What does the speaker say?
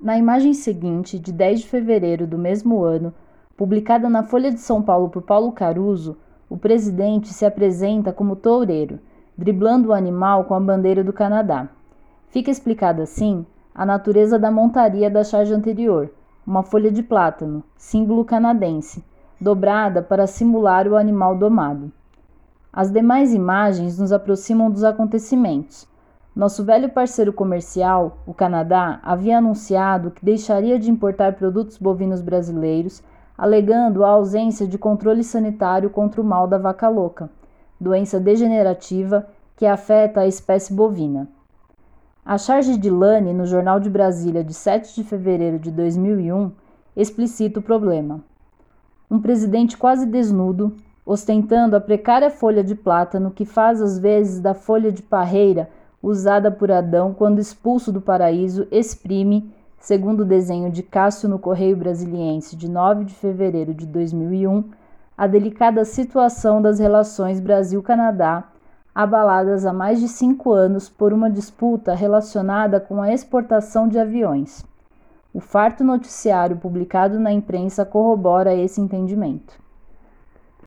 Na imagem seguinte, de 10 de fevereiro do mesmo ano, publicada na Folha de São Paulo por Paulo Caruso, o presidente se apresenta como toureiro, driblando o animal com a bandeira do Canadá. Fica explicada assim a natureza da montaria da charge anterior, uma folha de plátano, símbolo canadense, dobrada para simular o animal domado. As demais imagens nos aproximam dos acontecimentos. Nosso velho parceiro comercial, o Canadá, havia anunciado que deixaria de importar produtos bovinos brasileiros, alegando a ausência de controle sanitário contra o mal da vaca louca, doença degenerativa que afeta a espécie bovina. A charge de Lane, no Jornal de Brasília de 7 de fevereiro de 2001, explicita o problema. Um presidente quase desnudo, ostentando a precária folha de plátano que faz as vezes da folha de parreira usada por Adão quando expulso do paraíso, exprime, segundo o desenho de Cássio no Correio Brasiliense de 9 de fevereiro de 2001, a delicada situação das relações Brasil-Canadá, abaladas há mais de cinco anos por uma disputa relacionada com a exportação de aviões. O farto noticiário publicado na imprensa corrobora esse entendimento.